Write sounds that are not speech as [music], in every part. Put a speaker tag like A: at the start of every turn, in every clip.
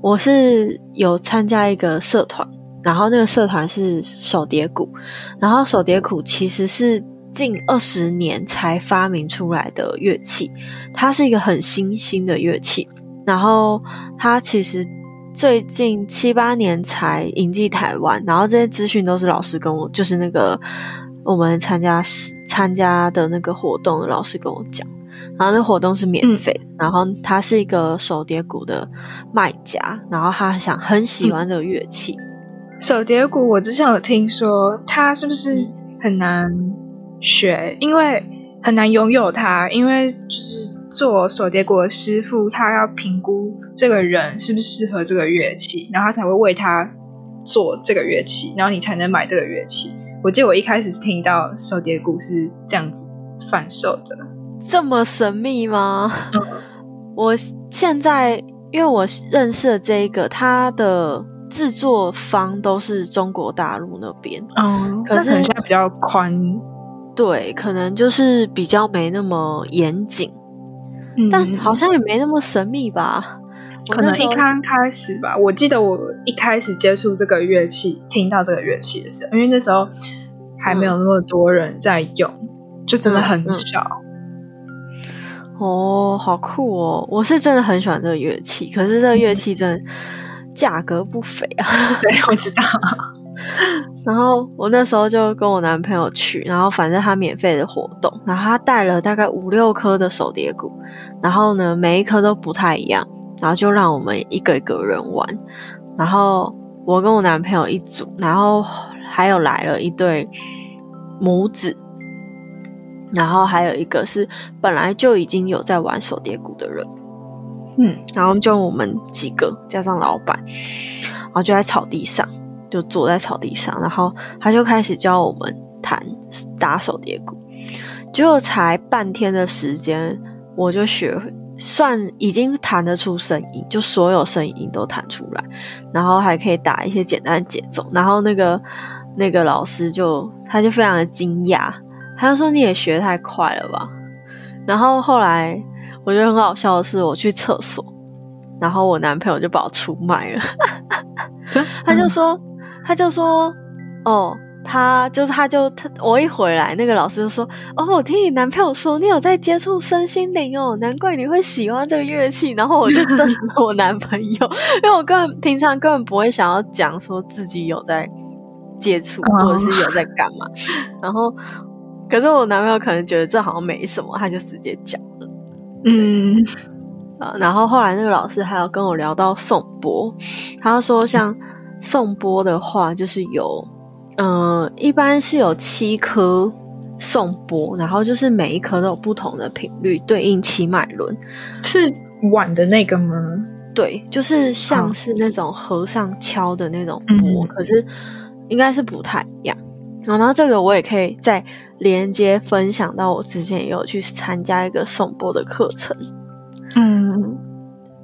A: 我是有参加一个社团，然后那个社团是手碟鼓，然后手碟鼓其实是近二十年才发明出来的乐器，它是一个很新兴的乐器，然后它其实最近七八年才引进台湾，然后这些资讯都是老师跟我，就是那个我们参加参加的那个活动的老师跟我讲。然后那活动是免费，然后他是一个手碟鼓的卖家，然后他想很喜欢这个乐器。
B: 手碟鼓我之前有听说，它是不是很难学？因为很难拥有它，因为就是做手碟鼓的师傅，他要评估这个人是不是适合这个乐器，然后他才会为他做这个乐器，然后你才能买这个乐器。我记得我一开始听到手碟鼓是这样子贩售的。
A: 这么神秘吗？我现在因为我认识的这一个，他的制作方都是中国大陆那边，
B: 嗯，可是现在比较宽，
A: 对，可能就是比较没那么严谨，但好像也没那么神秘吧？
B: 可能一刚开始吧，我记得我一开始接触这个乐器，听到这个乐器的时候，因为那时候还没有那么多人在用，就真的很少。
A: 哦，好酷哦！我是真的很喜欢这个乐器，可是这个乐器真的价格不菲啊。[laughs]
B: 对，我知道。[laughs]
A: 然后我那时候就跟我男朋友去，然后反正他免费的活动，然后他带了大概五六颗的手碟鼓，然后呢每一颗都不太一样，然后就让我们一个一个人玩。然后我跟我男朋友一组，然后还有来了一对母子。然后还有一个是本来就已经有在玩手碟鼓的人，
B: 嗯，
A: 然后就我们几个加上老板，然后就在草地上，就坐在草地上，然后他就开始教我们弹打手碟鼓，结果才半天的时间，我就学算已经弹得出声音，就所有声音都弹出来，然后还可以打一些简单的节奏，然后那个那个老师就他就非常的惊讶。他就说你也学太快了吧，然后后来我觉得很好笑的是，我去厕所，然后我男朋友就把我出卖了，[laughs] 他就说他就说哦，他就是他就他我一回来，那个老师就说哦，我听你男朋友说你有在接触身心灵哦，难怪你会喜欢这个乐器，然后我就瞪着我男朋友，[laughs] 因为我根本平常根本不会想要讲说自己有在接触或者是有在干嘛，然后。可是我男朋友可能觉得这好像没什么，他就直接讲了。
B: 嗯，
A: 啊，然后后来那个老师还有跟我聊到颂钵，他说像颂钵的话，就是有，嗯，一般是有七颗颂钵，然后就是每一颗都有不同的频率，对应七脉轮。
B: 是碗的那个吗？
A: 对，就是像是那种和尚敲的那种钵，可是应该是不太一样。然后这个我也可以再连接分享到我之前也有去参加一个颂钵的课程，
B: 嗯，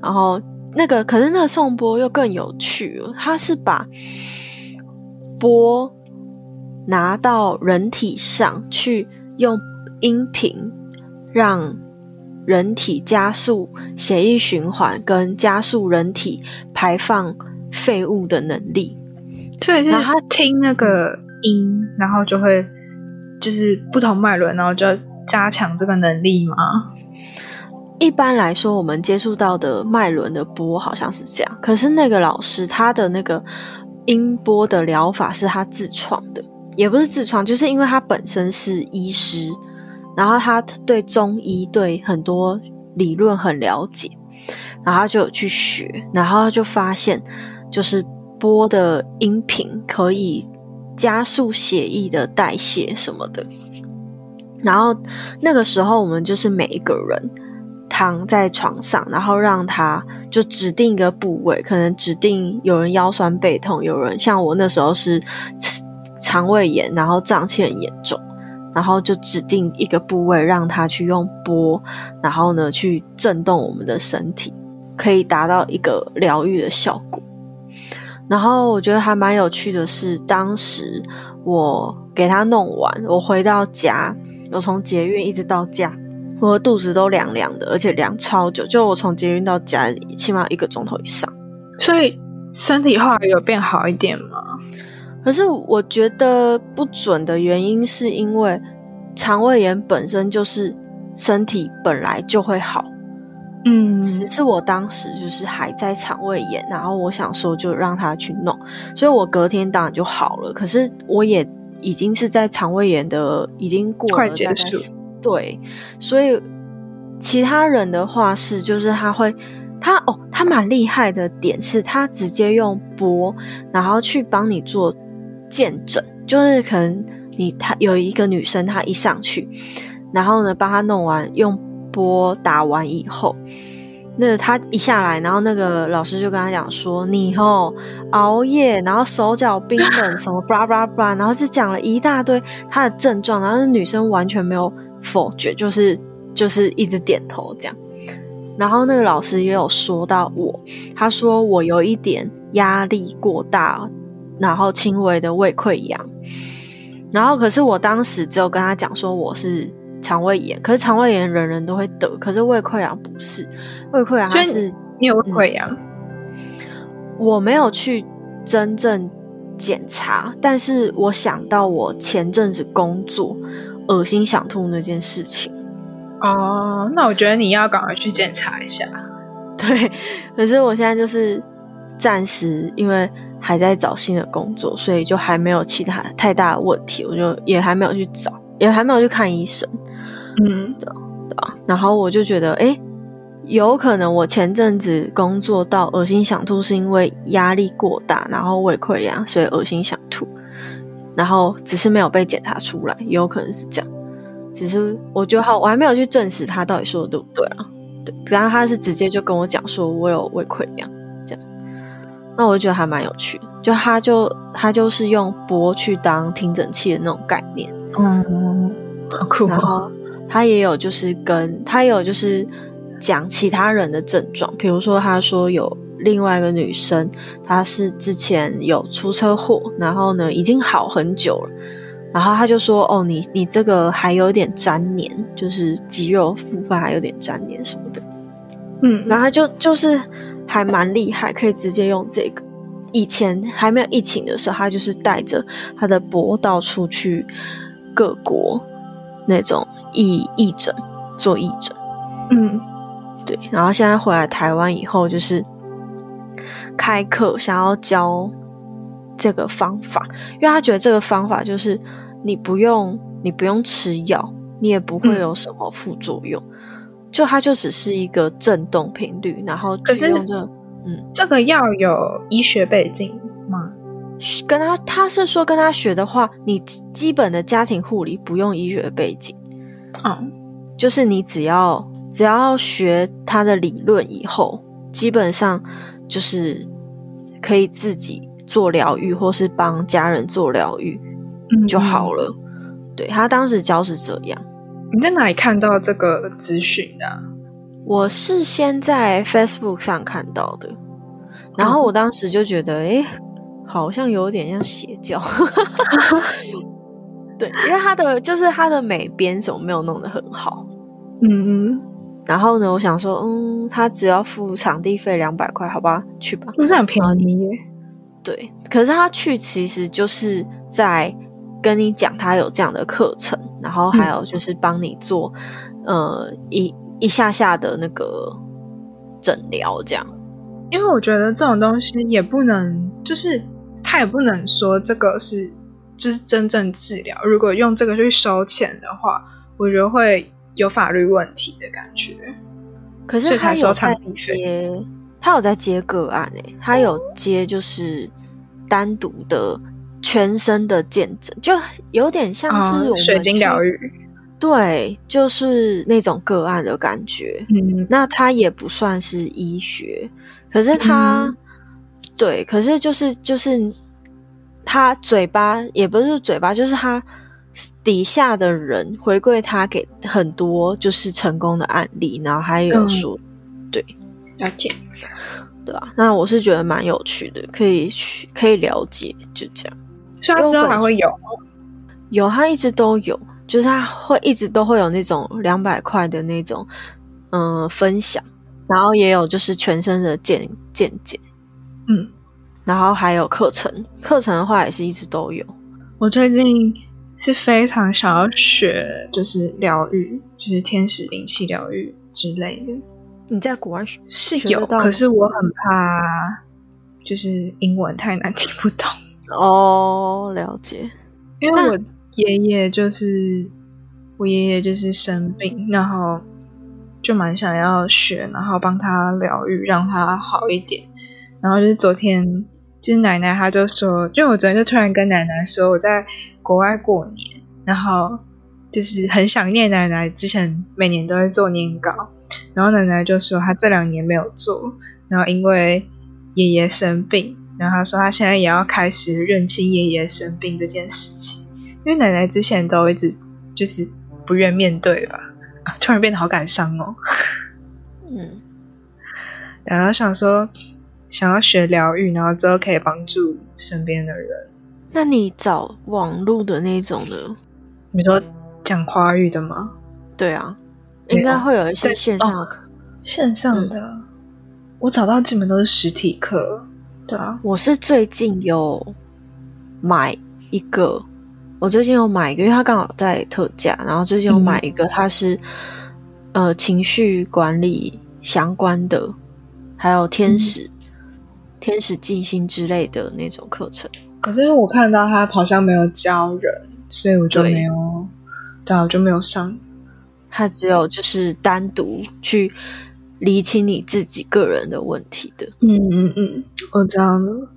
A: 然后那个可是那个颂钵又更有趣了，它是把钵拿到人体上去，用音频让人体加速血液循环跟加速人体排放废物的能力，
B: 所以是他听那个。音，然后就会就是不同脉轮，然后就要加强这个能力吗？
A: 一般来说，我们接触到的脉轮的波好像是这样。可是那个老师他的那个音波的疗法是他自创的，也不是自创，就是因为他本身是医师，然后他对中医对很多理论很了解，然后他就去学，然后就发现就是波的音频可以。加速血液的代谢什么的，然后那个时候我们就是每一个人躺在床上，然后让他就指定一个部位，可能指定有人腰酸背痛，有人像我那时候是肠胃炎，然后胀气很严重，然后就指定一个部位让他去用波，然后呢去震动我们的身体，可以达到一个疗愈的效果。然后我觉得还蛮有趣的是，当时我给他弄完，我回到家，我从捷运一直到家。我的肚子都凉凉的，而且凉超久。就我从捷运到家里，起码一个钟头以上。
B: 所以身体后来有变好一点吗？
A: 可是我觉得不准的原因，是因为肠胃炎本身就是身体本来就会好。
B: 嗯，
A: 只是我当时就是还在肠胃炎，然后我想说就让他去弄，所以我隔天当然就好了。可是我也已经是在肠胃炎的已经过了
B: 快结束。
A: 对，所以其他人的话是，就是他会，他哦，他蛮厉害的点是，他直接用波，然后去帮你做见诊，就是可能你他有一个女生，她一上去，然后呢帮他弄完，用波打完以后，那他一下来，然后那个老师就跟他讲说，你哦熬夜，然后手脚冰冷，什么叭叭叭，然后就讲了一大堆他的症状，然后那女生完全没有。否决就是就是一直点头这样，然后那个老师也有说到我，他说我有一点压力过大，然后轻微的胃溃疡，然后可是我当时只有跟他讲说我是肠胃炎，可是肠胃炎人人都会得，可是胃溃疡不是，胃溃疡它是
B: 你有胃溃疡，
A: 我没有去真正检查，但是我想到我前阵子工作。恶心想吐那件事情
B: 哦，那我觉得你要赶快去检查一下。[laughs]
A: 对，可是我现在就是暂时因为还在找新的工作，所以就还没有其他太大的问题，我就也还没有去找，也还没有去看医生。
B: 嗯，
A: 对对吧？然后我就觉得，哎，有可能我前阵子工作到恶心想吐，是因为压力过大，然后胃溃疡，所以恶心想吐。然后只是没有被检查出来，也有可能是这样。只是我觉得好，我还没有去证实他到底说的对不对啊？对，然后他是直接就跟我讲说我有胃溃疡这样。那我就觉得还蛮有趣的，就他就他就是用波去当听诊器的那种概念。
B: 嗯，好酷。
A: 然后他也有就是跟他有就是讲其他人的症状，比如说他说有。另外一个女生，她是之前有出车祸，然后呢已经好很久了，然后他就说：“哦，你你这个还有点粘黏，就是肌肉复发还有点粘黏什么的。”
B: 嗯，
A: 然后就就是还蛮厉害，可以直接用这个。以前还没有疫情的时候，他就是带着他的博到处去各国那种义义诊做义诊。
B: 嗯，
A: 对。然后现在回来台湾以后，就是。开课想要教这个方法，因为他觉得这个方法就是你不用你不用吃药，你也不会有什么副作用，就它就只是一个震动频率，然后
B: 可是
A: 这嗯，
B: 这个药有医学背景吗？
A: 跟他他是说跟他学的话，你基本的家庭护理不用医学背景，
B: 嗯，
A: 就是你只要只要学他的理论以后，基本上。就是可以自己做疗愈，或是帮家人做疗愈就好了。对他当时教是这样。
B: 你在哪里看到这个资讯的？
A: 我是先在 Facebook 上看到的，然后我当时就觉得，哎，好像有点像邪教。[laughs] 对，因为他的就是他的美编什么没有弄得很好。
B: 嗯嗯。
A: 然后呢，我想说，嗯，他只要付场地费两百块，好吧，去吧，
B: 那很便宜耶。
A: 对，可是他去其实就是在跟你讲他有这样的课程，然后还有就是帮你做呃一一下下的那个诊疗这样。
B: 因为我觉得这种东西也不能，就是他也不能说这个是就是真正治疗。如果用这个去收钱的话，我觉得会。有法律问题的感觉，
A: 可是他有在接，他有在接个案诶，他有接就是单独的全身的见证，就有点像是
B: 水晶疗愈，
A: 对，就是那种个案的感觉。
B: 嗯
A: 那他也不算是医学，可是他、
B: 嗯
A: 对，可是就是就是他嘴巴也不是嘴巴，就是他底下的人回馈他给很多就是成功的案例，然后还有
B: 嗯。
A: 对、
B: 了解。
A: 对啊，那我是觉得蛮有趣的，可以去可以了解，就这样。
B: 所以他之后还会有
A: 有，他一直都有，就是他会一直都会有那种两百块的那种嗯、呃分享，然后也有就是全身的健健检，
B: 嗯，
A: 然后还有课程，课程的话也是一直都有。
B: 我最近是非常想要学，就是疗愈，就是天使灵气疗愈之类的，
A: 你在国外学
B: 是有，可是我很怕，就是英文太难听不懂，
A: 哦，了解。
B: 因为我爷爷就是我爷爷就是生病，然后就蛮想要学，然后帮他疗愈，让他好一点。然后就是昨天，就是奶奶她就说，因为我昨天就突然跟奶奶说我在国外过年，然后就是很想念奶奶，之前每年都会做年糕，然后奶奶就说她这两年没有做，然后因为爷爷生病，然后她说她现在也要开始认清爷爷生病这件事情，因为奶奶之前都一直就是不愿面对吧，啊，突然变得好感伤哦。
A: 嗯，
B: 然后想说想要学疗愈，然后之后可以帮助身边的人。
A: 那你找网络的那种的，
B: 你说讲华语的吗？
A: 对啊，应该会有一些线上。
B: 线上的，我找到基本都是实体课。对啊，
A: 我是最近有买一个，我最近有买一个，因为它刚好在特价，然后最近有买一个，它是呃情绪管理相关的，还有天使、天使静心之类的那种课程。
B: 可是因为我看到他好像没有教人，所以我就没有，对啊，我就没有上。
A: 他只有就是单独去理清你自己个人的问题的。
B: 嗯嗯嗯，我知道了。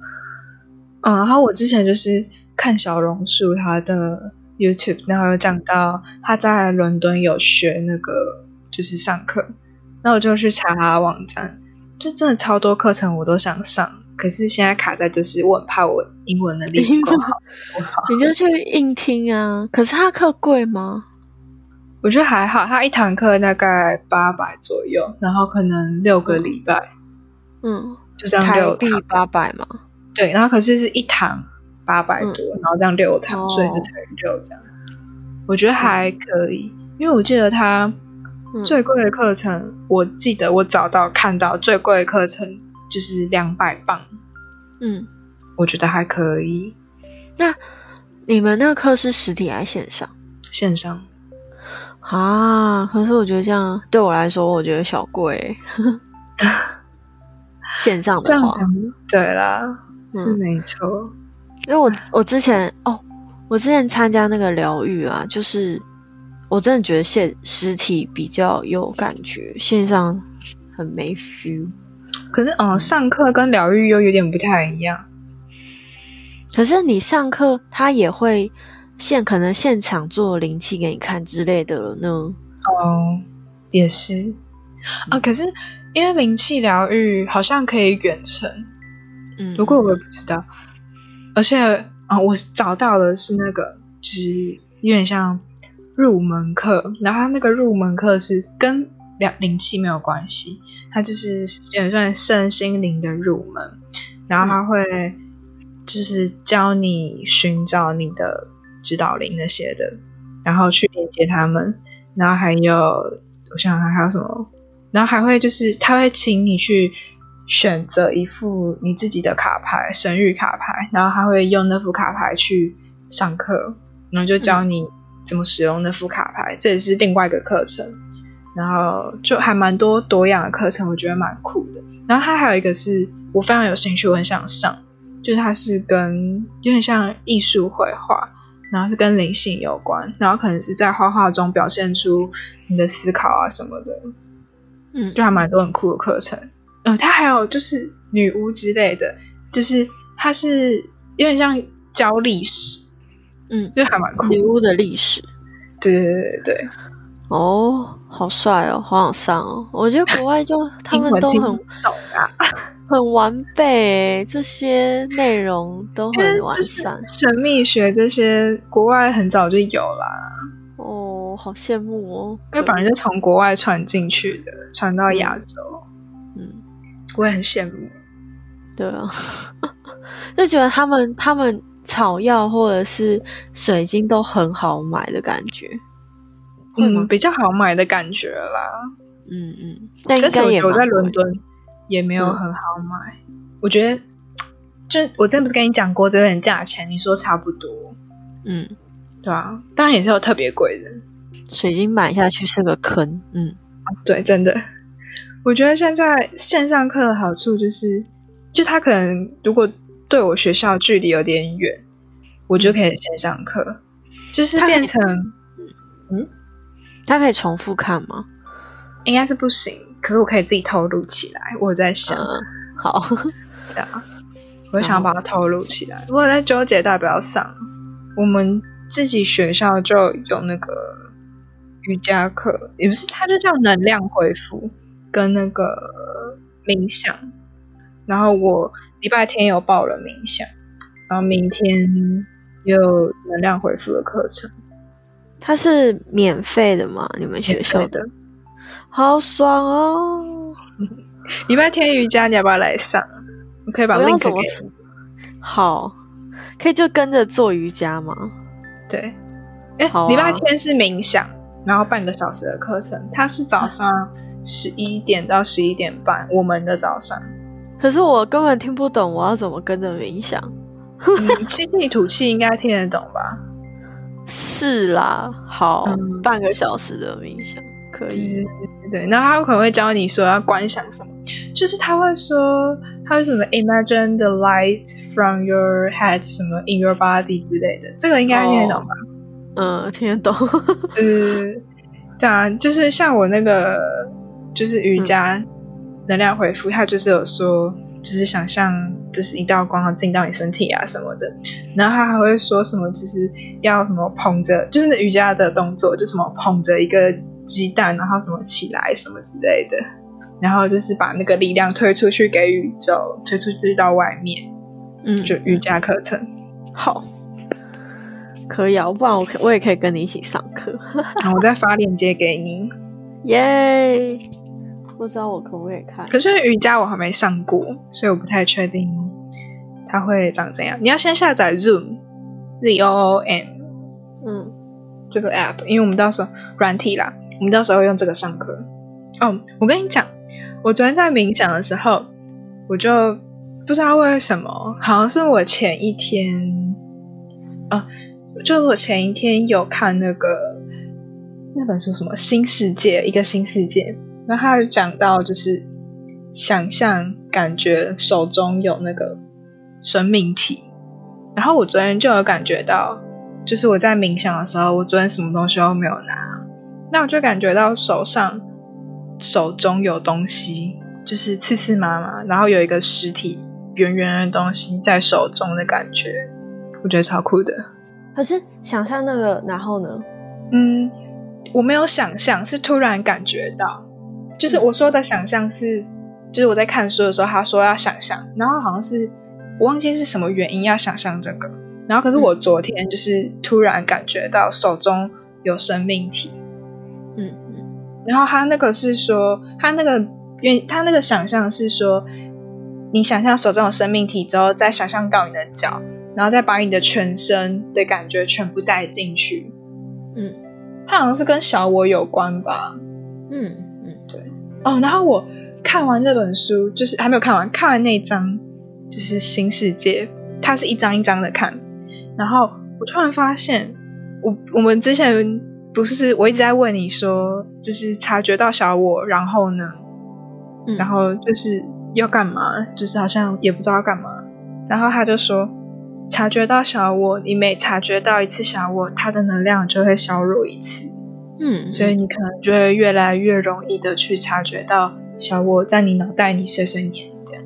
B: 嗯，然后我之前就是看小榕树他的 YouTube，然后有讲到他在伦敦有学那个就是上课，那我就去查他的网站，就真的超多课程我都想上，可是现在卡在就是我很怕我英文能力不够好，
A: 你就去硬听啊。可是他课贵吗？
B: 我觉得还好，他一堂课大概八百左右，然后可能六个礼拜，
A: 嗯，
B: 就这样
A: 台币
B: 六堂，
A: 八百嘛。
B: 对，然后可是是一堂八百多，然后这样六堂，
A: 哦
B: 所以就乘以六这样。我觉得还可以，因为我记得他
A: 嗯
B: 最贵的课程，我记得我找到看到最贵的课程就是两百磅，
A: 嗯，
B: 我觉得还可以。
A: 那你们那个课是实体还是线上
B: 线上
A: 啊？可是我觉得这样对我来说，我觉得小贵欸。[laughs] 线上的话，
B: 对啦，
A: 嗯
B: 是没错。
A: 因为我我之前哦，我之前参加那个疗愈啊，就是我真的觉得线实体比较有感觉，线上很没 feel。
B: 可是，嗯，上课跟疗愈又有点不太一样。
A: 可是你上课，他也会现可能现场做灵气给你看之类的了呢。
B: 哦，也是啊。可是因为灵气疗愈好像可以远程，
A: 嗯，
B: 不过我也不知道。而且啊，我找到的是那个，就是有点像入门课，然后他那个入门课是跟灵灵气没有关系，它就是也算身心灵的入门，然后他会就是教你寻找你的指导灵那些的，然后去连接他们，然后还有我想想看还有什么，然后还会就是他会请你去选择一副你自己的卡牌，神谕卡牌，然后他会用那副卡牌去上课，然后就教你怎么使用那副卡牌，这也是另外一个课程。然后就还蛮多多样的课程，我觉得蛮酷的。然后它还有一个是我非常有兴趣，我很想上，就是它是跟有点像艺术绘画，然后是跟灵性有关，然后可能是在画画中表现出你的思考啊什么的，
A: 嗯
B: 就还蛮多很酷的课程。呃，它还有就是女巫之类的，就是它是有点像教历史，
A: 嗯，
B: 就还蛮酷的。
A: 女巫的历史，
B: 对对对对对，
A: 哦，好帅哦，好想上哦！我觉得国外就他们都很
B: 懂啊，[laughs]
A: 很完备，这些内容都很完善。
B: 神秘学这些国外很早就有啦。
A: 哦，好羡慕哦！
B: 因为本来就从国外传进去的，传到亚洲。
A: 嗯，
B: 我也很羡慕。
A: 对啊，[laughs] 就觉得他们他们草药或者是水晶都很好买的感觉。
B: 嗯，比较好买的感觉啦。
A: 嗯嗯，但应该也
B: 我在伦敦也没有很好买。我觉得，就我真不是跟你讲过这点价钱，你说差不多。
A: 嗯，
B: 对啊，当然也是有特别贵的。
A: 水晶买下去是个坑。嗯，
B: 对，真的。我觉得现在线上课的好处就是，就他可能如果对我学校距离有点远，我就可以先上课，就是变成嗯。
A: 他可以重复看吗？
B: 应该是不行，可是我可以自己透露起来。我在想，
A: 好，[laughs]
B: 对啊，我想把它透露起来。如果在纠结要不要上，我们自己学校就有那个瑜伽课，也不是，它就叫能量恢复跟那个冥想。然后我礼拜天有报了冥想，然后明天有能量恢复的课程。
A: 它是免费的吗？你们学校的，好爽哦！[laughs]
B: 礼拜天瑜伽你要不要来上？我可以把 link 给你。
A: 好，可以就跟着做瑜伽吗？
B: 对，哎，礼拜天是冥想，然后半个小时的课程，它是早上十一点到十一点半，我们的早上。
A: 可是我根本听不懂，我要怎么跟着冥想？
B: 吸气吐气应该听得懂吧？
A: 是啦，好，半个小时的冥想可以。
B: 对，然后他可能会教你说要观想什么，就是他会说他会什么 imagine the light from your head 什么 in your body 之类的，这个应该听得懂吧？
A: 嗯，听得懂。
B: 是，对啊，就是像我那个就是瑜伽能量回复，他就是有说。就是想象，就是一道光要进到你身体啊什么的，然后他还会说什么，就是要什么捧着，就是那瑜伽的动作，就什么捧着一个鸡蛋，然后什么起来什么之类的，然后就是把那个力量推出去给宇宙，推出去到外面，
A: 嗯，
B: 就瑜伽课程，
A: 好，可以啊，不然我可我也可以跟你一起上课，
B: 我再发链接给你，[laughs]
A: 耶。不知道我可不可以看？
B: 可是瑜伽我还没上过，所以我不太确定它会长怎样。你要先下载 Zoom，Z O O M，
A: 嗯，
B: 这个 App，因为我们到时候软体啦，我们到时候用这个上课。哦，我跟你讲，我昨天在冥想的时候，我就不知道为什么，好像是我前一天，啊，就我前一天有看那个那本书，什么新世界，一个新世界。那他讲到就是想象感觉手中有那个生命体，然后我昨天就有感觉到，就是我在冥想的时候，我昨天什么东西都没有拿，那我就感觉到手上手中有东西，就是刺刺麻麻，然后有一个实体圆圆的东西在手中的感觉，我觉得超酷的。
A: 可是想象那个，然后呢？
B: 嗯，我没有想象，是突然感觉到。就是我说的想象是，就是我在看书的时候，他说要想象，然后好像是我忘记是什么原因要想象这个，然后可是我昨天就是突然感觉到手中有生命体，
A: 嗯嗯，
B: 然后他那个是说他那个原他那个想象是说，你想象手中有生命体之后，再想象到你的脚，然后再把你的全身的感觉全部带进去，
A: 嗯，
B: 他好像是跟小我有关吧，
A: 嗯。
B: 哦，然后我看完这本书，就是还没有看完，看完那章就是新世界，它是一张一张的看。然后我突然发现，我我们之前不是我一直在问你说，就是察觉到小我，然后呢，然后就是要干嘛？就是好像也不知道要干嘛。然后他就说，察觉到小我，你每察觉到一次小我，它的能量就会削弱一次。
A: 嗯，
B: 所以你可能就会越来越容易的去察觉到小我在你脑袋里碎碎念这样。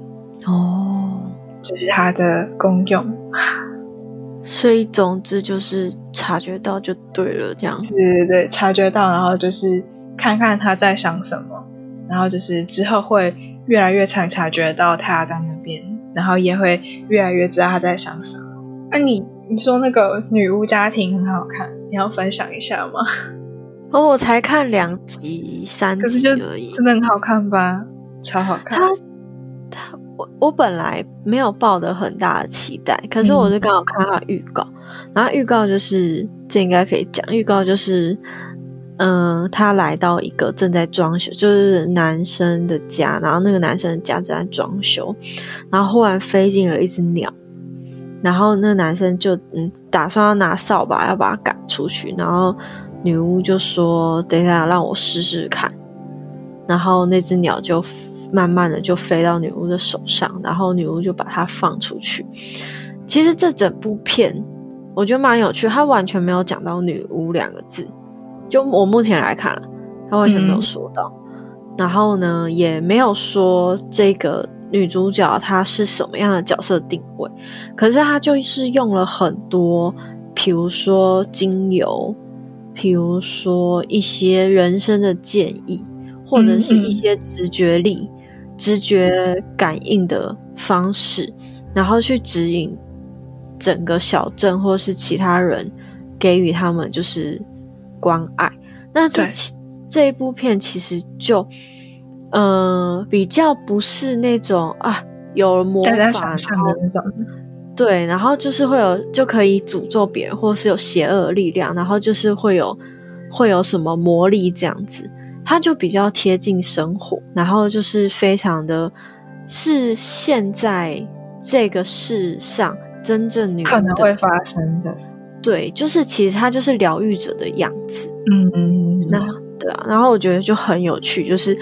A: 哦，
B: 就是它的功用。
A: 所以总之就是察觉到就对了，这样。
B: 对对对，察觉到，然后就是看看他在想什么，然后就是之后会越来越常察觉到他在那边，然后也会越来越知道他在想什么。那你你说那个女巫家庭很好看，你要分享一下吗？
A: 哦，我才看两集、三集而已，
B: 真的很好看吧？超好看。
A: 他他我我本来没有抱的很大的期待，可是我就刚好看他预告，然后预告就是这应该可以讲，预告就是嗯，他来到一个正在装修，就是男生的家，然后那个男生的家正在装修，然后忽然飞进了一只鸟，然后那个男生就嗯打算要拿扫把要把它赶出去，然后。女巫就说：“等一下，让我试试看。”然后那只鸟就慢慢的就飞到女巫的手上，然后女巫就把它放出去。其实这整部片我觉得蛮有趣，它完全没有讲到女巫两个字，就我目前来看，它完全没有说到。然后呢，也没有说这个女主角她是什么样的角色定位。可是她就是用了很多，比如说精油。比如说一些人生的建议，或者是一些直觉力、直觉感应的方式，然后去指引整个小镇或是其他人，给予他们就是关爱。那这这一部片其实就，呃，比较不是那种啊有魔法
B: 的那种。
A: 对，然后就是会有就可以诅咒别人，或是有邪恶力量，然后就是会有会有什么魔力这样子，它就比较贴近生活，然后就是非常的，是现在这个世上真正女
B: 可能会发生的，
A: 对，就是其实它就是疗愈者的样子，
B: 嗯嗯，
A: 那对啊，然后我觉得就很有趣，就是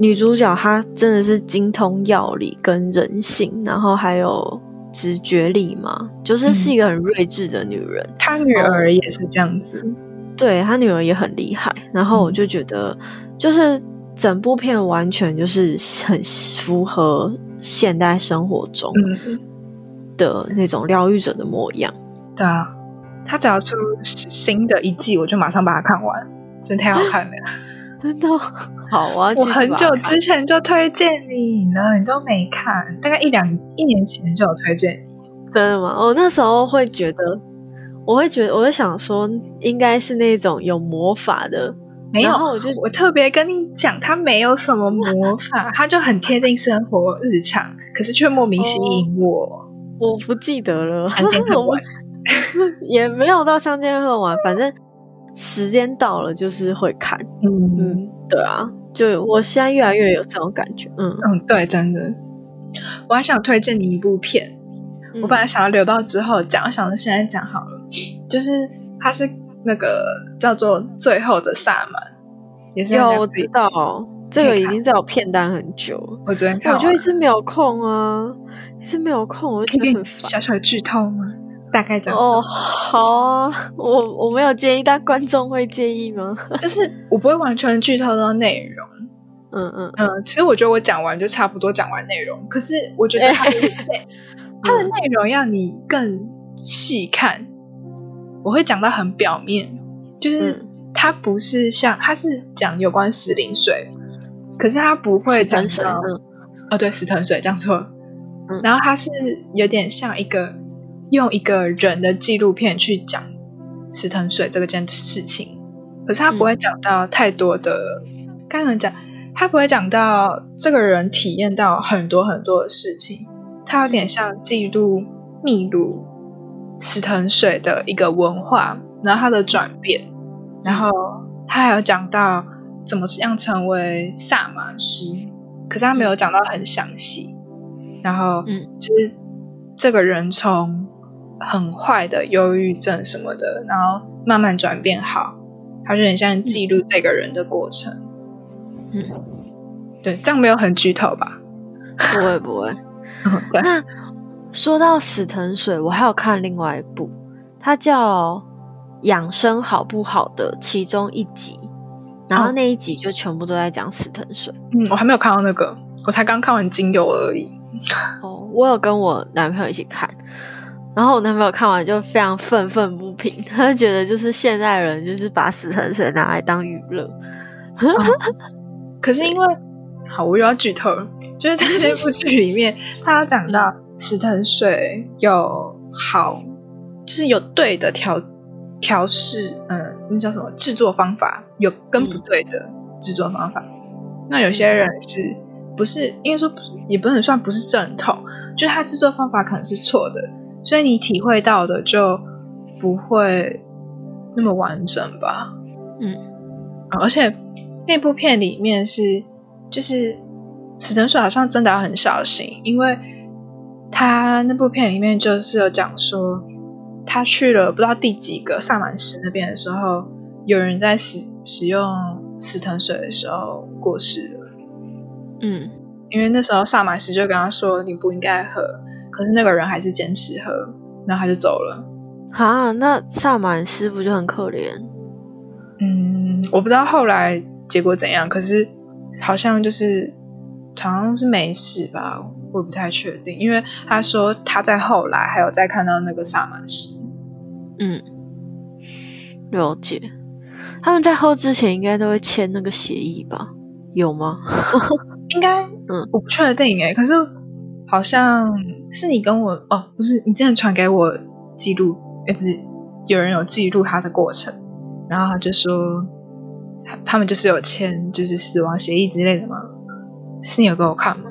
A: 女主角她真的是精通药理跟人性，然后还有。直觉力嘛，就是是一个很睿智的女人。
B: 她女儿也是这样子，
A: 对她女儿也很厉害。然后我就觉得，就是整部片完全就是很符合现代生活中的那种疗愈者的模样。
B: 对啊，他只要出新的一季，我就马上把它看完，真太好看了。
A: 真的 [laughs] 好啊！
B: 我很久之前就推荐你了，你都没看，大概一两一年前就有推荐你。
A: 真的吗？我那时候会觉得，我会觉得，我会想说，应该是那种有魔法的。
B: 没有，
A: 我就
B: 我特别跟你讲，它没有什么魔法，[laughs] 它就很贴近生活日常，可是却莫名吸引我。
A: 我不记得了，
B: 相见恨晚，[laughs]
A: 也没有到相见恨晚，反正。时间到了，就是会看，嗯。嗯，对啊，就我现在越来越有这种感觉，嗯。
B: 嗯，对，真的。我还想推荐你一部片，我本来想要留到之后讲，想着现在讲好了，就是它是那个叫做《最后的萨满》，也是
A: 有我知道，这个已经在我片单很久，
B: 我昨天看，
A: 我就一直没有空啊，一直没有空，我就觉得很烦。
B: 小小剧透吗？大概讲
A: 哦，好啊，我我没有介意，但观众会介意吗？[laughs]
B: 就是我不会完全剧透到内容，
A: 嗯嗯
B: 嗯。其实我觉得我讲完就差不多讲完内容，可是我觉得 [laughs] 它的内它的内容要你更细看，我会讲到很表面，就是它不是像它是讲有关死灵水，可是它不会讲到哦，对，死藤水讲错，然后它是有点像一个。用一个人的纪录片去讲石藤水这个件事情，可是他不会讲到太多的。刚刚讲，他不会讲到这个人体验到很多很多的事情，他有点像记录秘鲁石藤水的一个文化，然后他的转变，然后他还有讲到怎么样成为萨满师，可是他没有讲到很详细。然后，嗯，就是这个人从很坏的忧郁症什么的，然后慢慢转变好，它就很像记录这个人的过程。嗯，对，这样没有很剧透吧？
A: 不会不会。[laughs] 那说到死藤水，我还有看另外一部，它叫《养生好不好》的其中一集，然后那一集就全部都在讲死藤水。
B: 嗯，我还没有看到那个，我才刚看完精油而已。
A: 哦，我有跟我男朋友一起看。然后我男朋友看完就非常愤愤不平，他就觉得就是现代人就是把死藤水拿来当娱乐。[laughs]
B: 可是因为好，我又要剧透了，就是在这部剧里面，他讲到死藤水有好，就是有对的调调试，嗯，那叫什么制作方法，有跟不对的制作方法。那有些人是不是应该说也不能算不是正统，就是他制作方法可能是错的。所以你体会到的就不会那么完整吧？
A: 嗯，
B: 而且那部片里面是就是史藤水好像真的要很小心，因为他那部片里面就是有讲说，他去了不知道第几个萨满石那边的时候，有人在使使用死藤水的时候过世了。
A: 嗯，
B: 因为那时候萨满石就跟他说，你不应该喝。可是那个人还是坚持喝，然后他就走了。
A: 哈，那萨满师傅就很可怜。
B: 嗯，我不知道后来结果怎样，可是好像就是好像是没事吧，我也不太确定。因为他说他在后来还有再看到那个萨满师。
A: 嗯，了解。他们在喝之前应该都会签那个协议吧？有吗？[laughs]
B: 应该，嗯，我不确定哎。可是好像。是你跟我哦，不是你之前传给我记录，哎，不是有人有记录他的过程，然后他就说他们就是有签就是死亡协议之类的吗？是你有给我看吗？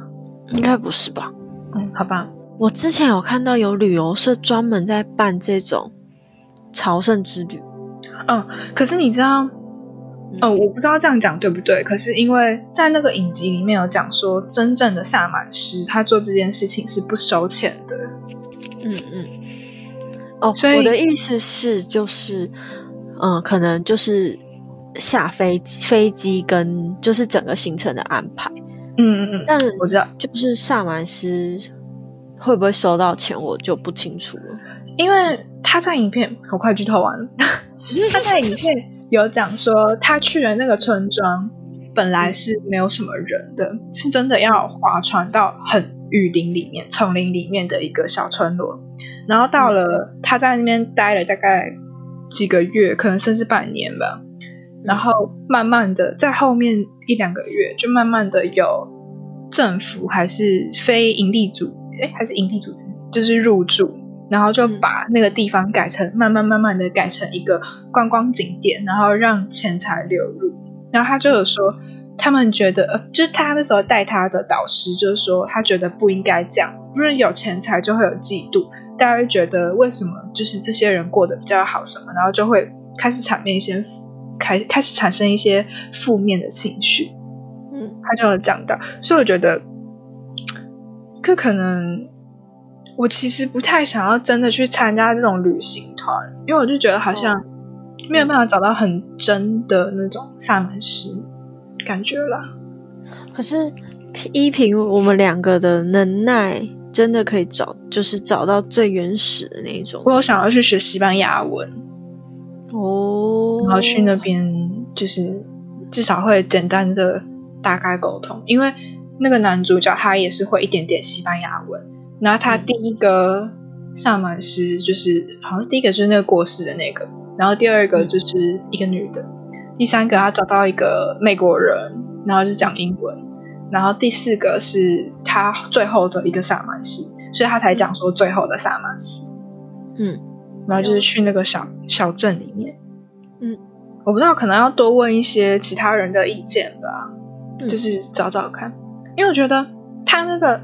A: 应该不是吧？
B: 嗯，好吧。
A: 我之前有看到有旅游社专门在办这种朝圣之旅。
B: 嗯，可是你知道？哦，我不知道这样讲对不对。可是因为在那个影集里面有讲说，真正的萨满师他做这件事情是不收钱的。
A: 嗯嗯。哦，所以我的意思是，就是，嗯，可能就是下飞机、飞机跟就是整个行程的安排。
B: 嗯嗯嗯。
A: 但
B: 我知道，
A: 就是萨满师会不会收到钱，我就不清楚了。
B: 因为他在影片，我快剧透完了。[laughs] [laughs] 他在影片。有讲说，他去的那个村庄本来是没有什么人的，是真的要划船到很雨林里面、丛林里面的一个小村落。然后到了他在那边待了大概几个月，可能甚至半年吧。然后慢慢的，在后面一两个月，就慢慢的有政府还是非营利组，哎，还是营利组织，就是入驻。然后就把那个地方改成慢慢慢慢的改成一个观光景点，然后让钱财流入。然后他就有说，他们觉得，呃，就是他那时候带他的导师，就是说他觉得不应该这样，不是有钱财就会有嫉妒，大家会觉得为什么就是这些人过得比较好什么，然后就会开始产生一些开开始产生一些负面的情绪。
A: 嗯，
B: 他就有讲到，所以我觉得，可可能。我其实不太想要真的去参加这种旅行团，因为我就觉得好像没有办法找到很真的那种萨满师感觉啦。
A: 可是依凭我们两个的能耐，真的可以找，就是找到最原始的那种。
B: 我有想要去学西班牙文
A: 哦，
B: 然后去那边就是至少会简单的大概沟通，因为那个男主角他也是会一点点西班牙文。然后他第一个萨满师就是好像是第一个就是那个过世的那个，然后第二个就是一个女的，第三个他找到一个美国人，然后就讲英文，然后第四个是他最后的一个萨满师，所以他才讲说最后的萨满师，
A: 嗯，
B: 然后就是去那个小小镇里面，
A: 嗯，
B: 我不知道可能要多问一些其他人的意见吧，就是找找看，因为我觉得他那个。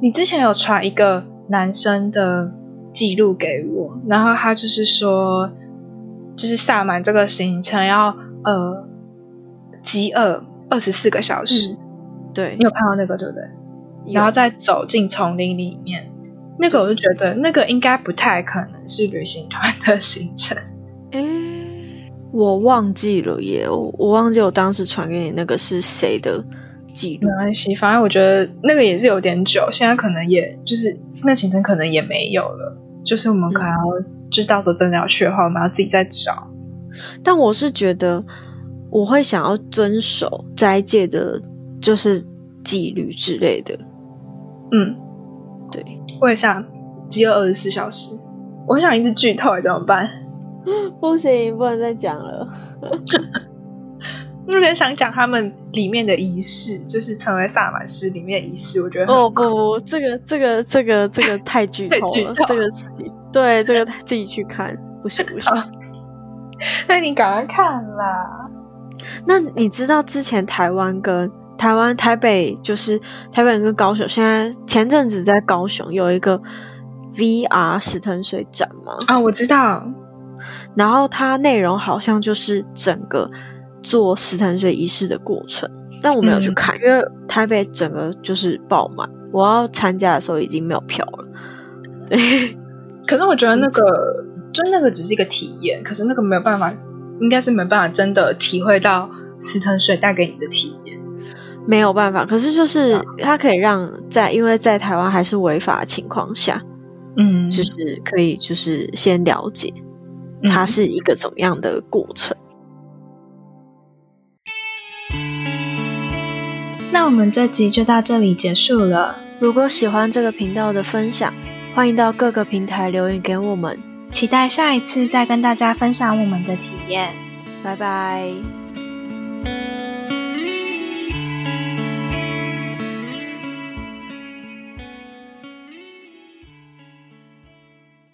B: 你之前有传一个男生的记录给我，然后他就是说，就是萨满这个行程要呃饥饿二十四个小时，
A: 对
B: 你有看到那个对不对？然后再走进丛林里面，那个我就觉得那个应该不太可能是旅行团的行程。
A: 哎，我忘记了耶，我我忘记我当时传给你那个是谁的。
B: 没关系，反正我觉得那个也是有点久，现在可能也就是那行程可能也没有了，就是我们可能要，就到时候真的要去的话，我们要自己再找。
A: 但我是觉得我会想要遵守斋戒的，就是纪律之类的。
B: 嗯，
A: 对，
B: 我也想饥饿二十四小时？我很想一直剧透，怎么办？[laughs]
A: 不行，不能再讲了。[laughs]
B: 有点想讲他们里面的仪式，就是成为萨满师里面的仪式。我觉得
A: 哦不不，这个这个这个这个太剧透了，[laughs] 这个自己对这个自己去看，不行不行。
B: 那你赶快看啦。
A: 那你知道之前台湾跟台湾台北就是台北跟高雄，现在前阵子在高雄有一个 VR 死藤水展吗？
B: 啊，我知道。
A: 然后它内容好像就是整个做十三岁仪式的过程，但我没有去看，因为台北整个就是爆满，我要参加的时候已经没有票了。[laughs] 对，
B: 可是我觉得那个就那个只是一个体验，可是那个没有办法，应该是没办法真的体会到死藤水带给你的体验。
A: 没有办法，可是就是它可以让在因为在台湾还是违法的情况下，
B: 嗯，
A: 就是可以就是先了解它是一个怎么样的过程。
B: 那我们这集就到这里结束了。
A: 如果喜欢这个频道的分享，欢迎到各个平台留言给我们，
B: 期待下一次再跟大家分享我们的体验。
A: 拜拜。